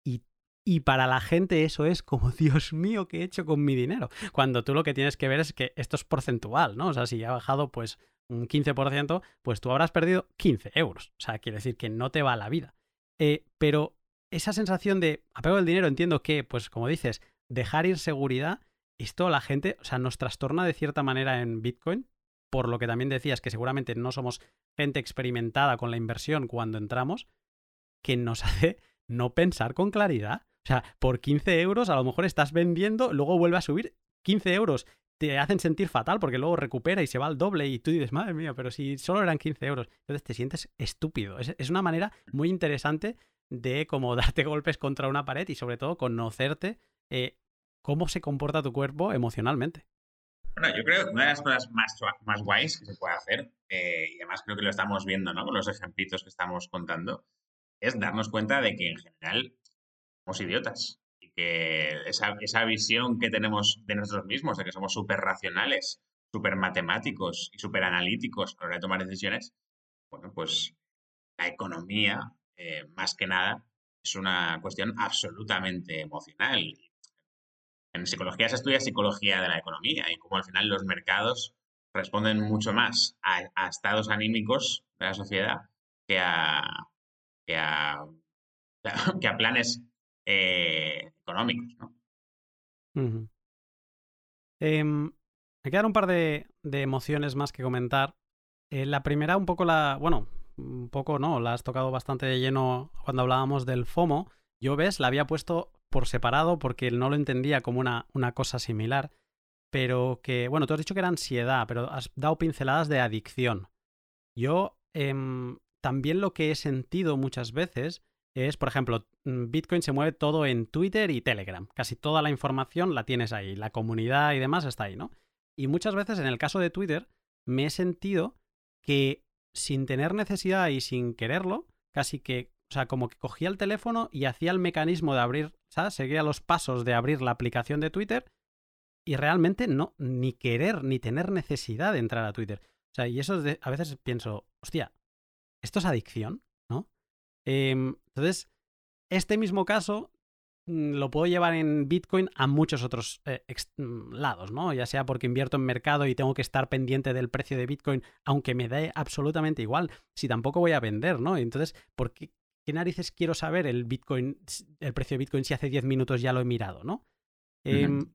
Y, y para la gente eso es como, <laughs> Dios mío, ¿qué he hecho con mi dinero? Cuando tú lo que tienes que ver es que esto es porcentual, ¿no? O sea, si ha bajado pues un 15%, pues tú habrás perdido 15 euros. O sea, quiere decir que no te va la vida. Eh, pero esa sensación de apego del dinero, entiendo que, pues como dices, dejar ir seguridad, esto la gente, o sea, nos trastorna de cierta manera en Bitcoin, por lo que también decías que seguramente no somos gente experimentada con la inversión cuando entramos, que nos <laughs> hace no pensar con claridad. O sea, por 15 euros a lo mejor estás vendiendo, luego vuelve a subir 15 euros. Te hacen sentir fatal porque luego recupera y se va al doble y tú dices, madre mía, pero si solo eran 15 euros. Entonces te sientes estúpido. Es, es una manera muy interesante de como <laughs> darte golpes contra una pared y sobre todo conocerte eh, cómo se comporta tu cuerpo emocionalmente. Bueno, yo creo que una de las cosas más, más guays que se puede hacer, eh, y además creo que lo estamos viendo ¿no? con los ejemplitos que estamos contando, es darnos cuenta de que en general somos idiotas y que esa, esa, visión que tenemos de nosotros mismos, de que somos súper racionales, súper matemáticos y súper analíticos a la hora de tomar decisiones, bueno, pues la economía, eh, más que nada, es una cuestión absolutamente emocional. En psicología se estudia psicología de la economía y como al final los mercados responden mucho más a, estados anímicos de la sociedad que a, que a, <laughs> que a planes eh, económicos. ¿no? Em, me quedan un par de, emociones más que comentar. Eh, la primera, un poco la. Bueno, un poco no, la has tocado bastante de lleno cuando hablábamos del FOMO. Yo, ves, la había puesto por separado porque no lo entendía como una, una cosa similar. Pero que, bueno, tú has dicho que era ansiedad, pero has dado pinceladas de adicción. Yo em, también lo que he sentido muchas veces es, por ejemplo, mm, Bitcoin se mueve todo en Twitter y Telegram. Casi toda la información la tienes ahí, la comunidad y demás está ahí, ¿no? Y muchas veces en el caso de Twitter me he sentido que sin tener necesidad y sin quererlo, casi que, o sea, como que cogía el teléfono y hacía el mecanismo de abrir, ¿sabes? Seguía los pasos de abrir la aplicación de Twitter y realmente no, ni querer, ni tener necesidad de entrar a Twitter. O sea, y eso a veces pienso, hostia, ¿esto es adicción? ¿No? Em, entonces, este mismo caso lo puedo llevar en Bitcoin a muchos otros eh, mm, lados, ¿no? Ya sea porque invierto en mercado y tengo que estar pendiente del precio de Bitcoin, aunque me dé absolutamente igual, si tampoco voy a vender, ¿no? Entonces, ¿por qué, qué narices quiero saber el Bitcoin, el precio de Bitcoin si hace 10 minutos ya lo he mirado, ¿no? Em,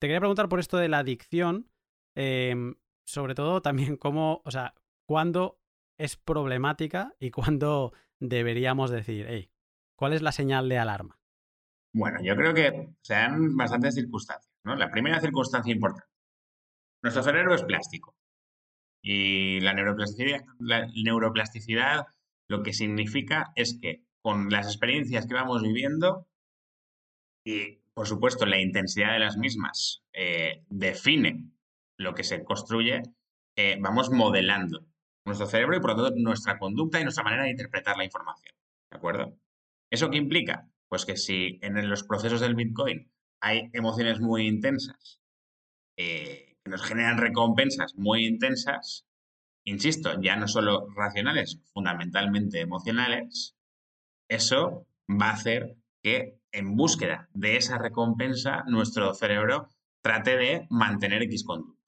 te quería preguntar por esto de la adicción, em, sobre todo también cómo, o sea, cuándo es problemática y cuándo deberíamos decir, hey, ¿cuál es la señal de alarma? Bueno, yo creo que se dan bastantes circunstancias. ¿no? La primera circunstancia importante. Nuestro cerebro es plástico. Y la neuroplasticidad, la neuroplasticidad lo que significa es que con las experiencias que vamos viviendo y, por supuesto, la intensidad de las mismas eh, define lo que se construye, eh, vamos modelando nuestro cerebro y por lo tanto nuestra conducta y nuestra manera de interpretar la información. ¿De acuerdo? ¿Eso qué implica? Pues que si en los procesos del Bitcoin hay emociones muy intensas, eh, que nos generan recompensas muy intensas, insisto, ya no solo racionales, fundamentalmente emocionales, eso va a hacer que en búsqueda de esa recompensa nuestro cerebro trate de mantener X conductas.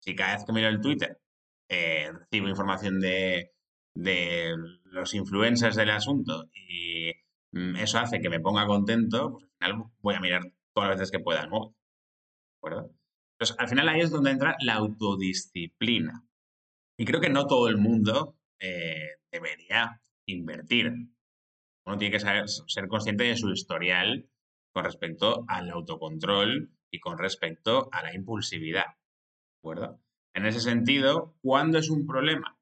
Si cada vez que miro el Twitter eh, recibo información de, los influencers del asunto y eso hace que me ponga contento, pues al final voy a mirar todas las veces que pueda el móvil. ¿De acuerdo? Entonces, al final ahí es donde entra la autodisciplina. Y creo que no todo el mundo eh, debería invertir. Uno tiene que saber, ser consciente de su historial con respecto al autocontrol y con respecto a la impulsividad. ¿De acuerdo? En ese sentido, ¿cuándo es un problema?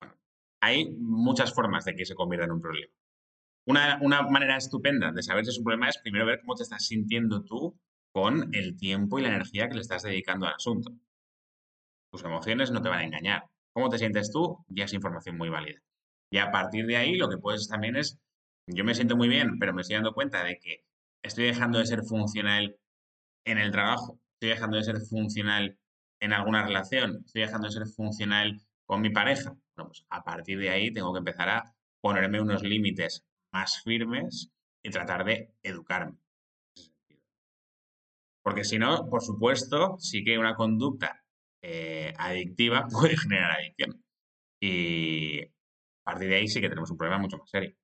Bueno, hay muchas formas de que se convierta en un problema. Una, una, manera estupenda de saber si es un problema es primero ver cómo te estás sintiendo tú con el tiempo y la energía que le estás dedicando al asunto. Tus emociones no te van a engañar. ¿Cómo te sientes tú? Ya es información muy válida. Y a partir de ahí lo que puedes también es, yo me siento muy bien, pero me estoy dando cuenta de que estoy dejando de ser funcional en el trabajo, estoy dejando de ser funcional en alguna relación, estoy dejando de ser funcional con mi pareja. Bueno, pues a partir de ahí tengo que empezar a ponerme unos límites más firmes y tratar de educarme. Porque si no, por supuesto, sí que una conducta eh, adictiva <laughs> puede generar adicción. Y a partir de ahí sí que tenemos un problema mucho más serio.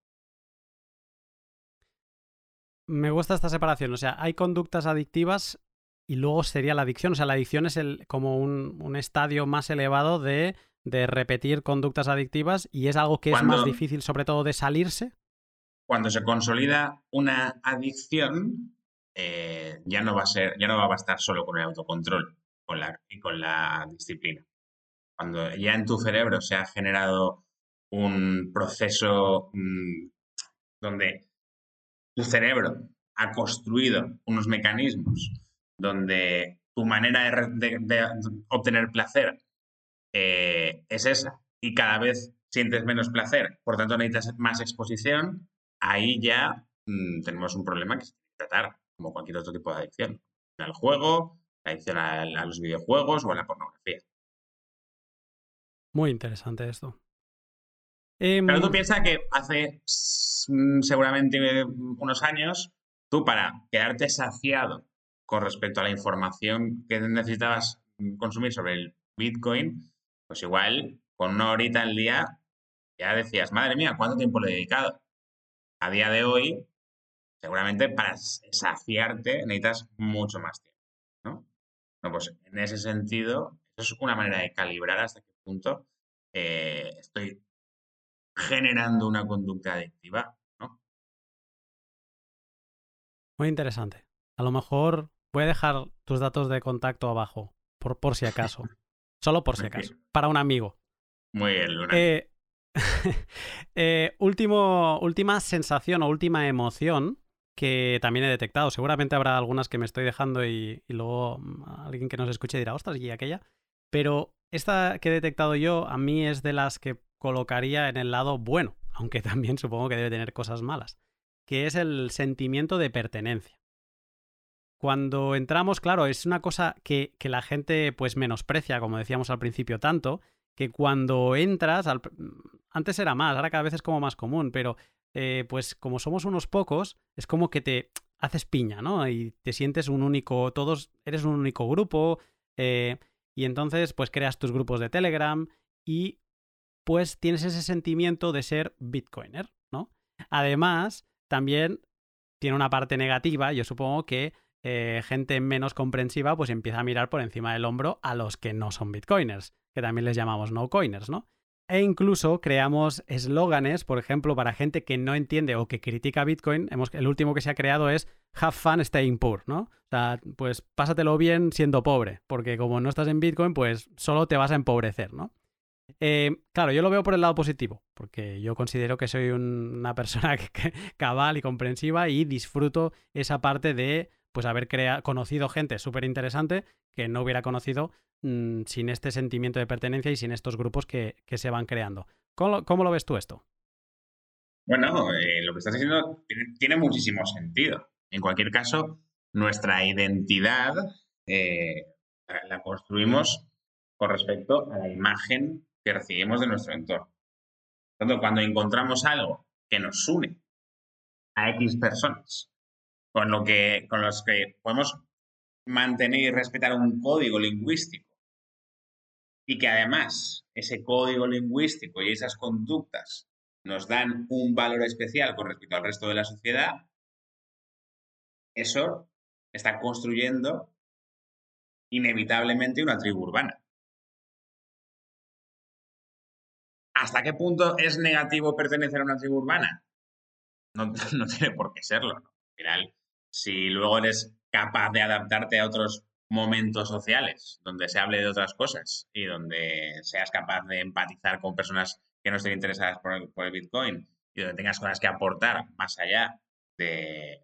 Me gusta esta separación. O sea, hay conductas adictivas y luego sería la adicción. O sea, la adicción es el, como un, estadio más elevado de, repetir conductas adictivas y es algo que es más difícil, sobre todo, de salirse. Cuando se consolida una adicción, eh, ya no va a ser, ya no va a bastar solo con el autocontrol con la, y con la disciplina. Cuando ya en tu cerebro se ha generado un proceso mm, donde tu cerebro ha construido unos mecanismos donde tu manera de, obtener placer eh, es esa y cada vez sientes menos placer, por tanto necesitas más exposición, ahí ya mm, tenemos un problema que se tratar como cualquier otro tipo de adicción. Al juego, la adicción a, los videojuegos o a la pornografía. Muy interesante esto. Pero tú em, piensas que hace mm, seguramente unos años, tú para quedarte saciado con respecto a la información que necesitabas consumir sobre el Bitcoin, pues igual con una horita al día ya decías, madre mía, ¿cuánto tiempo le he dedicado? A día de hoy, seguramente para saciarte necesitas mucho más tiempo, ¿no? No, pues en ese sentido, eso es una manera de calibrar hasta qué punto eh, estoy generando una conducta adictiva, ¿no? Muy interesante. A lo mejor voy a dejar tus datos de contacto abajo, por, por si acaso. <laughs> Solo por si acaso. Para un amigo. Muy bien, Luna. Eh, <laughs> eh, último, última sensación o última emoción que también he detectado. Seguramente habrá algunas que me estoy dejando y, luego mm, alguien que nos escuche dirá, ostras, y aquella. Pero esta que he detectado yo a mí es de las que colocaría en el lado bueno, <laughs> aunque también supongo que debe tener cosas malas, que es el sentimiento de pertenencia. Cuando entramos, claro, es una cosa que, que la gente pues menosprecia, como decíamos al principio tanto, que cuando entras, antes era más, ahora cada vez es como más común, pero eh, pues como somos unos pocos, es como que te haces piña, ¿no? Y te sientes un único, todos, eres un único grupo, eh, y entonces pues creas tus grupos de Telegram y pues tienes ese sentimiento de ser Bitcoiner, ¿no? Además, también tiene una parte negativa, yo supongo que eh, gente menos comprensiva pues empieza a mirar por encima del hombro a los que no son Bitcoiners que también les llamamos no coiners, ¿no? E incluso creamos eslóganes, por ejemplo, para gente que no entiende o que critica Bitcoin. Hemos, el último que se ha creado es Have fun staying poor, ¿no? O sea, pues pásatelo bien siendo pobre, porque como no estás en Bitcoin, pues solo te vas a empobrecer, ¿no? Eh, claro, yo lo veo por el lado positivo, porque yo considero que soy una <laughs> persona cabal y comprensiva y disfruto esa parte de pues haber conocido gente súper interesante que no hubiera conocido mm, sin este sentimiento de pertenencia y sin estos grupos que, se van creando. ¿Cómo, lo ves tú esto? Bueno, eh, lo que estás diciendo tiene, muchísimo sentido. En cualquier caso, nuestra identidad eh, la construimos con respecto a la imagen que recibimos de nuestro entorno. Por tanto, cuando encontramos algo que nos une a X personas con, lo que, con los que podemos mantener y respetar un código lingüístico y que además ese código lingüístico y esas conductas nos dan un valor especial con respecto al resto de la sociedad, eso está construyendo inevitablemente una tribu urbana. ¿Hasta qué punto es negativo pertenecer a una tribu urbana? No, <laughs> tiene por qué serlo. Al final, si luego eres capaz de adaptarte a otros momentos sociales, donde se hable de otras cosas y donde seas capaz de empatizar con personas que no estén interesadas por el, Bitcoin y donde tengas cosas que aportar más allá de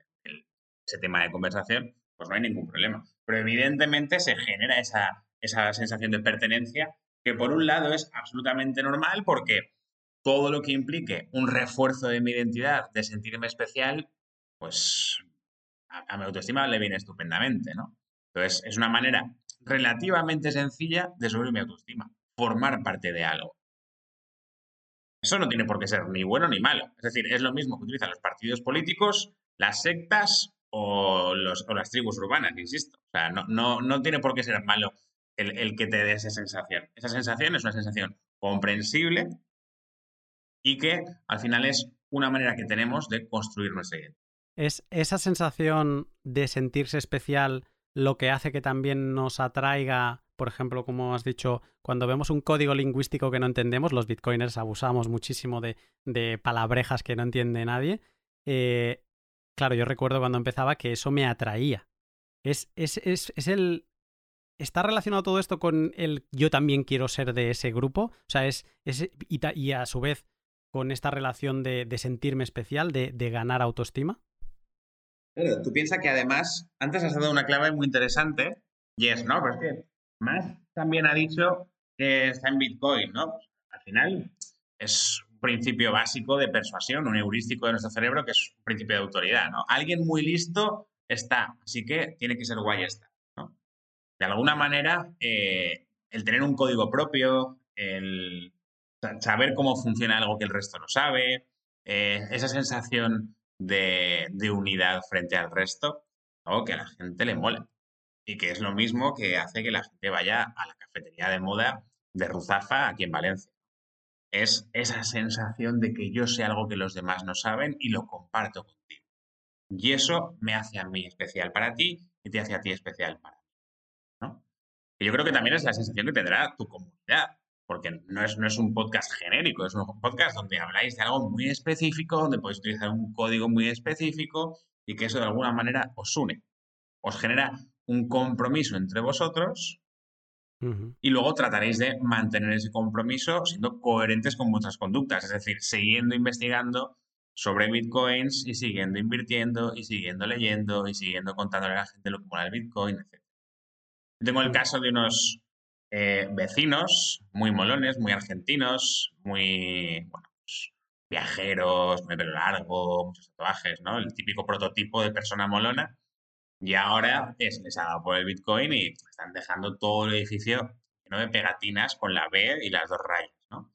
ese tema de conversación, pues no hay ningún problema. Pero evidentemente se genera esa, esa sensación de pertenencia que por un lado es absolutamente normal porque todo lo que implique un refuerzo de mi identidad, de sentirme especial, pues a, mi autoestima le viene estupendamente, ¿no? Entonces, es una manera relativamente sencilla de subir mi autoestima, formar parte de algo. Eso no tiene por qué ser ni bueno ni malo. Es decir, es lo mismo que utilizan los partidos políticos, las sectas o, las tribus urbanas, insisto. O sea, no, no, no tiene por qué ser malo el, el, que te dé esa sensación. Esa sensación es una sensación comprensible y que al final es una manera que tenemos de construir nuestra identidad. ¿Es esa sensación de sentirse especial lo que hace que también nos atraiga, por ejemplo, como has dicho, cuando vemos un código lingüístico que no entendemos, los bitcoiners abusamos muchísimo de, palabrejas que no entiende nadie. Eh, claro, yo recuerdo cuando empezaba que eso me atraía. Es, es, es, es, el. ¿Está relacionado todo esto con el yo también quiero ser de ese grupo? O sea, es. y, a su vez con esta relación de, sentirme especial, de ganar autoestima? Claro, tú piensas que además, antes has dado una clave muy interesante, y es, no, pero es que más también ha dicho que está en Bitcoin, ¿no? Al final es principio básico de persuasión, un heurístico de nuestro cerebro que es un principio de autoridad, ¿no? Alguien muy listo está, así que tiene que ser guay esta, ¿no? De alguna manera, eh, el tener un código propio, el saber cómo funciona algo que el resto no sabe, eh, esa sensación de, unidad frente al resto, algo que a la gente le mola. Y que es lo mismo que hace que la gente vaya a la cafetería de moda de Ruzafa aquí en Valencia. Es esa sensación de que yo sé algo que los demás no saben y lo comparto contigo. Y eso me hace a mí especial para ti y te hace a ti especial para mí. ¿no? Y yo creo que también es la sensación que tendrá tu comunidad porque no es, no es un podcast genérico, es un podcast donde habláis de algo muy específico, donde podéis utilizar un código muy específico y que eso de alguna manera os une, os genera un compromiso entre vosotros y luego trataréis de mantener ese compromiso siendo coherentes con vuestras conductas, es decir, siguiendo investigando sobre bitcoins y siguiendo invirtiendo y siguiendo leyendo y siguiendo contándole a la gente lo que mola el bitcoin, etc. Tengo el caso de unos eh, vecinos muy molones, muy argentinos, muy bueno, pues, viajeros, muy pelo largo, muchos tatuajes, ¿no? El típico prototipo de persona molona. Y ahora es, les ha dado por el Bitcoin y están dejando todo el edificio lleno de pegatinas con la B y las dos rayas, ¿no?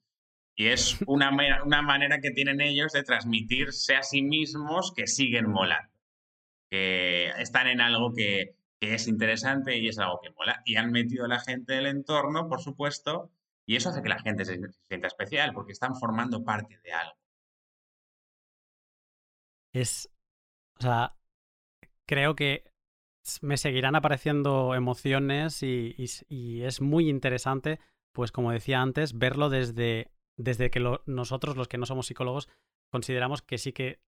Y es <laughs> una, una manera que tienen ellos de transmitirse a sí mismos que siguen molando, que están en algo que, que es interesante y es algo que mola. Y han metido a la gente del entorno, por supuesto, y eso hace que la gente se, sienta especial, porque están formando parte de algo. Es, o sea, creo que me seguirán apareciendo emociones y, es muy interesante, pues como decía antes, verlo desde, desde que nosotros, los que no somos psicólogos, consideramos que sí que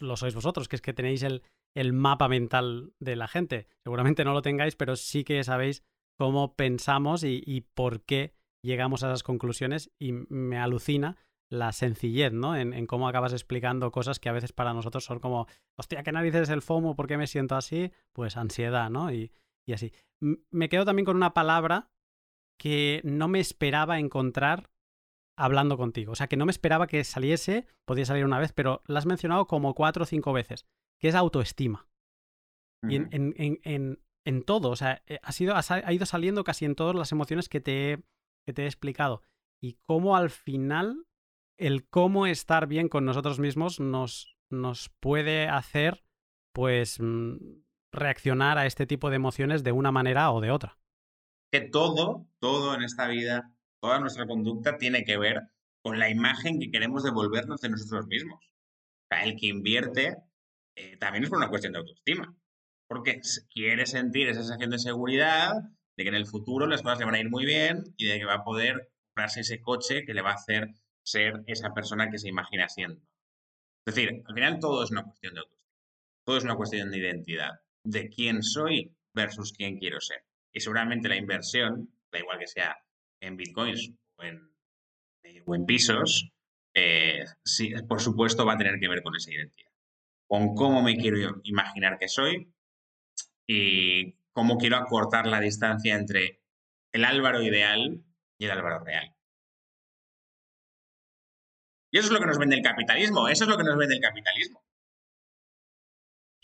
lo sois vosotros, que es que tenéis el, el mapa mental de la gente. Seguramente no lo tengáis, pero sí que sabéis cómo pensamos y, por qué llegamos a esas conclusiones y me alucina la sencillez, ¿no? En, cómo acabas explicando cosas que a veces para nosotros son como, hostia, ¿qué narices es el FOMO? ¿Por qué me siento así? Pues ansiedad, ¿no? Y, y así. me quedo también con una palabra que no me esperaba encontrar hablando contigo. O sea, que no me esperaba que saliese, podía salir una vez, pero la has mencionado como cuatro o cinco veces que es autoestima. Y en, todo, o sea, eh, ha, sido, ha, ido saliendo casi en todas las emociones que te, he, que te he explicado. Y cómo al final el cómo estar bien con nosotros mismos nos, nos puede hacer, pues, mm, reaccionar a este tipo de emociones de una manera o de otra. Que todo, todo en esta vida, toda nuestra conducta tiene que ver con la imagen que queremos devolvernos de nosotros mismos. O sea, el que invierte eh, también es por una cuestión de autoestima. Porque quiere sentir esa sensación de seguridad, de que en el futuro las cosas le van a ir muy bien y de que va a poder comprarse ese coche que le va a hacer ser esa persona que se imagina siendo. Es decir, al final todo es una cuestión de autoestima. Todo es una cuestión de identidad, de quién soy versus quién quiero ser. Y seguramente la inversión, da igual que sea en bitcoins o en, eh, pisos, eh, sí, por supuesto va a tener que ver con esa identidad con cómo me quiero imaginar que soy y cómo quiero acortar la distancia entre el Álvaro ideal y el Álvaro real. Y eso es lo que nos vende el capitalismo, eso es lo que nos vende el capitalismo.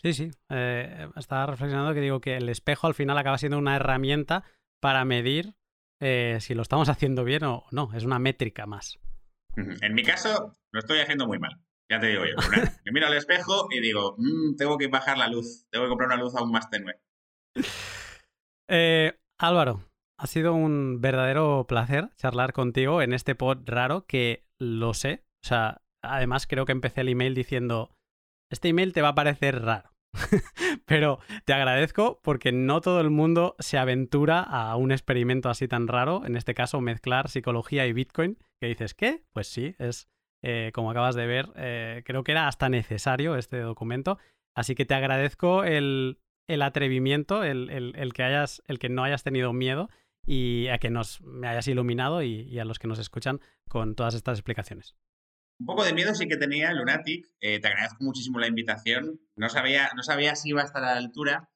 Sí, sí. Eh, estaba reflexionando que digo que el espejo al final acaba siendo una herramienta para medir eh, si lo estamos haciendo bien o no. Es una métrica más. En mi caso, lo estoy haciendo muy mal. Ya te digo yo. <laughs> Me miro al espejo y digo, mm, tengo que bajar la luz, tengo que comprar una luz aún más tenue. Eh, Álvaro, ha sido un verdadero placer charlar contigo en este pod raro que lo sé. O sea, además creo que empecé el email diciendo, este email te va a parecer raro. <laughs> Pero te agradezco porque no todo el mundo se aventura a un experimento así tan raro, en este caso mezclar psicología y Bitcoin, que dices, ¿qué? Pues sí, es eh, como acabas de ver, eh, creo que era hasta necesario este documento. Así que te agradezco el, atrevimiento, el, que hayas, el que no hayas tenido miedo y a que nos, me hayas iluminado y, a los que nos escuchan con todas estas explicaciones. Un poco de miedo sí que tenía Lunatic. Eh, te agradezco muchísimo la invitación. No sabía, no sabía si iba a estar a la altura.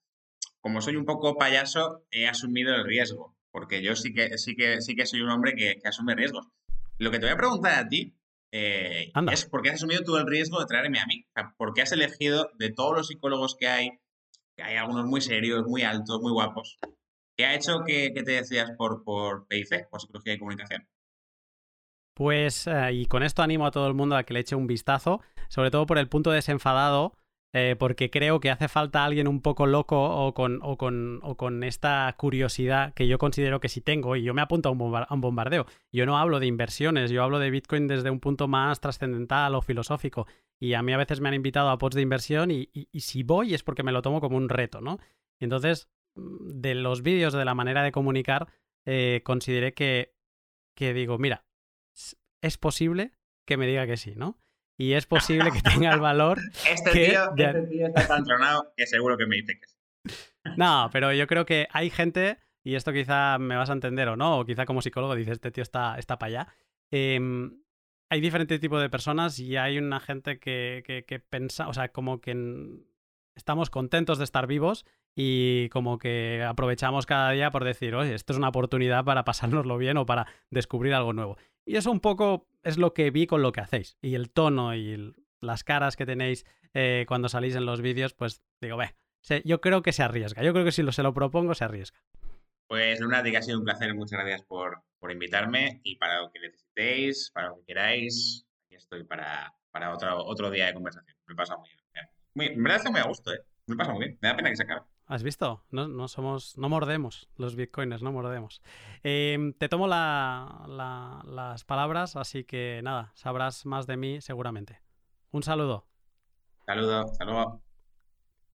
Como soy un poco payaso, he asumido el riesgo, porque yo sí que, sí que, sí que soy un hombre que, que asume riesgos. Lo que te voy a preguntar a ti eh, es porque has asumido tú el riesgo de traerme a mí. porque has elegido de todos los psicólogos que hay, que hay algunos muy serios, muy altos, muy guapos, ¿qué ha hecho que, te decías por, por PIC, por Psicología y Comunicación? Pues, eh, y con esto animo a todo el mundo a que le eche un vistazo, sobre todo por el punto desenfadado eh, porque creo que hace falta alguien un poco loco o con, esta curiosidad que yo considero que sí tengo y yo me apunto a un, bombardeo. Yo no hablo de inversiones, yo hablo de Bitcoin desde un punto más trascendental o filosófico y a mí a veces me han invitado a pods de inversión y, si voy es porque me lo tomo como un reto, ¿no? Y entonces, mm, de los vídeos, de la manera de comunicar, eh, consideré que digo, mira, es posible que me diga que sí, ¿no? Y es posible que tenga el valor. <laughs> este, tío, este tío está tan tronado que seguro que me dice que sí. No, pero yo creo que hay gente, y esto quizá me vas a entender o no, o quizá como psicólogo dices, este tío está, está para allá. Em, hay diferentes tipos de personas y hay una gente que, que, que pensa, o sea, como que estamos contentos de estar vivos y como que aprovechamos cada día por decir, oye, esto es una oportunidad para pasárnoslo bien o para descubrir algo nuevo. Y eso un poco es lo que vi con lo que hacéis. Y el tono y las caras que tenéis eh, cuando salís en los vídeos, pues digo, ve, yo creo que se arriesga. Yo creo que si lo, se lo propongo, se arriesga. Pues Lunatic, ha sido un placer. Muchas gracias por, invitarme. Y para lo que necesitéis, para lo que queráis, aquí estoy para, para otro, otro día de conversación. Me pasa muy bien. Muy, me verdad muy a gusto, ¿eh? Me pasa muy bien. Me da pena que se acabe. ¿Has visto? No, no, somos, no mordemos los bitcoins, no mordemos. Em, te tomo las palabras, así que nada, sabrás más de mí seguramente. Un saludo. Saludo, saludo.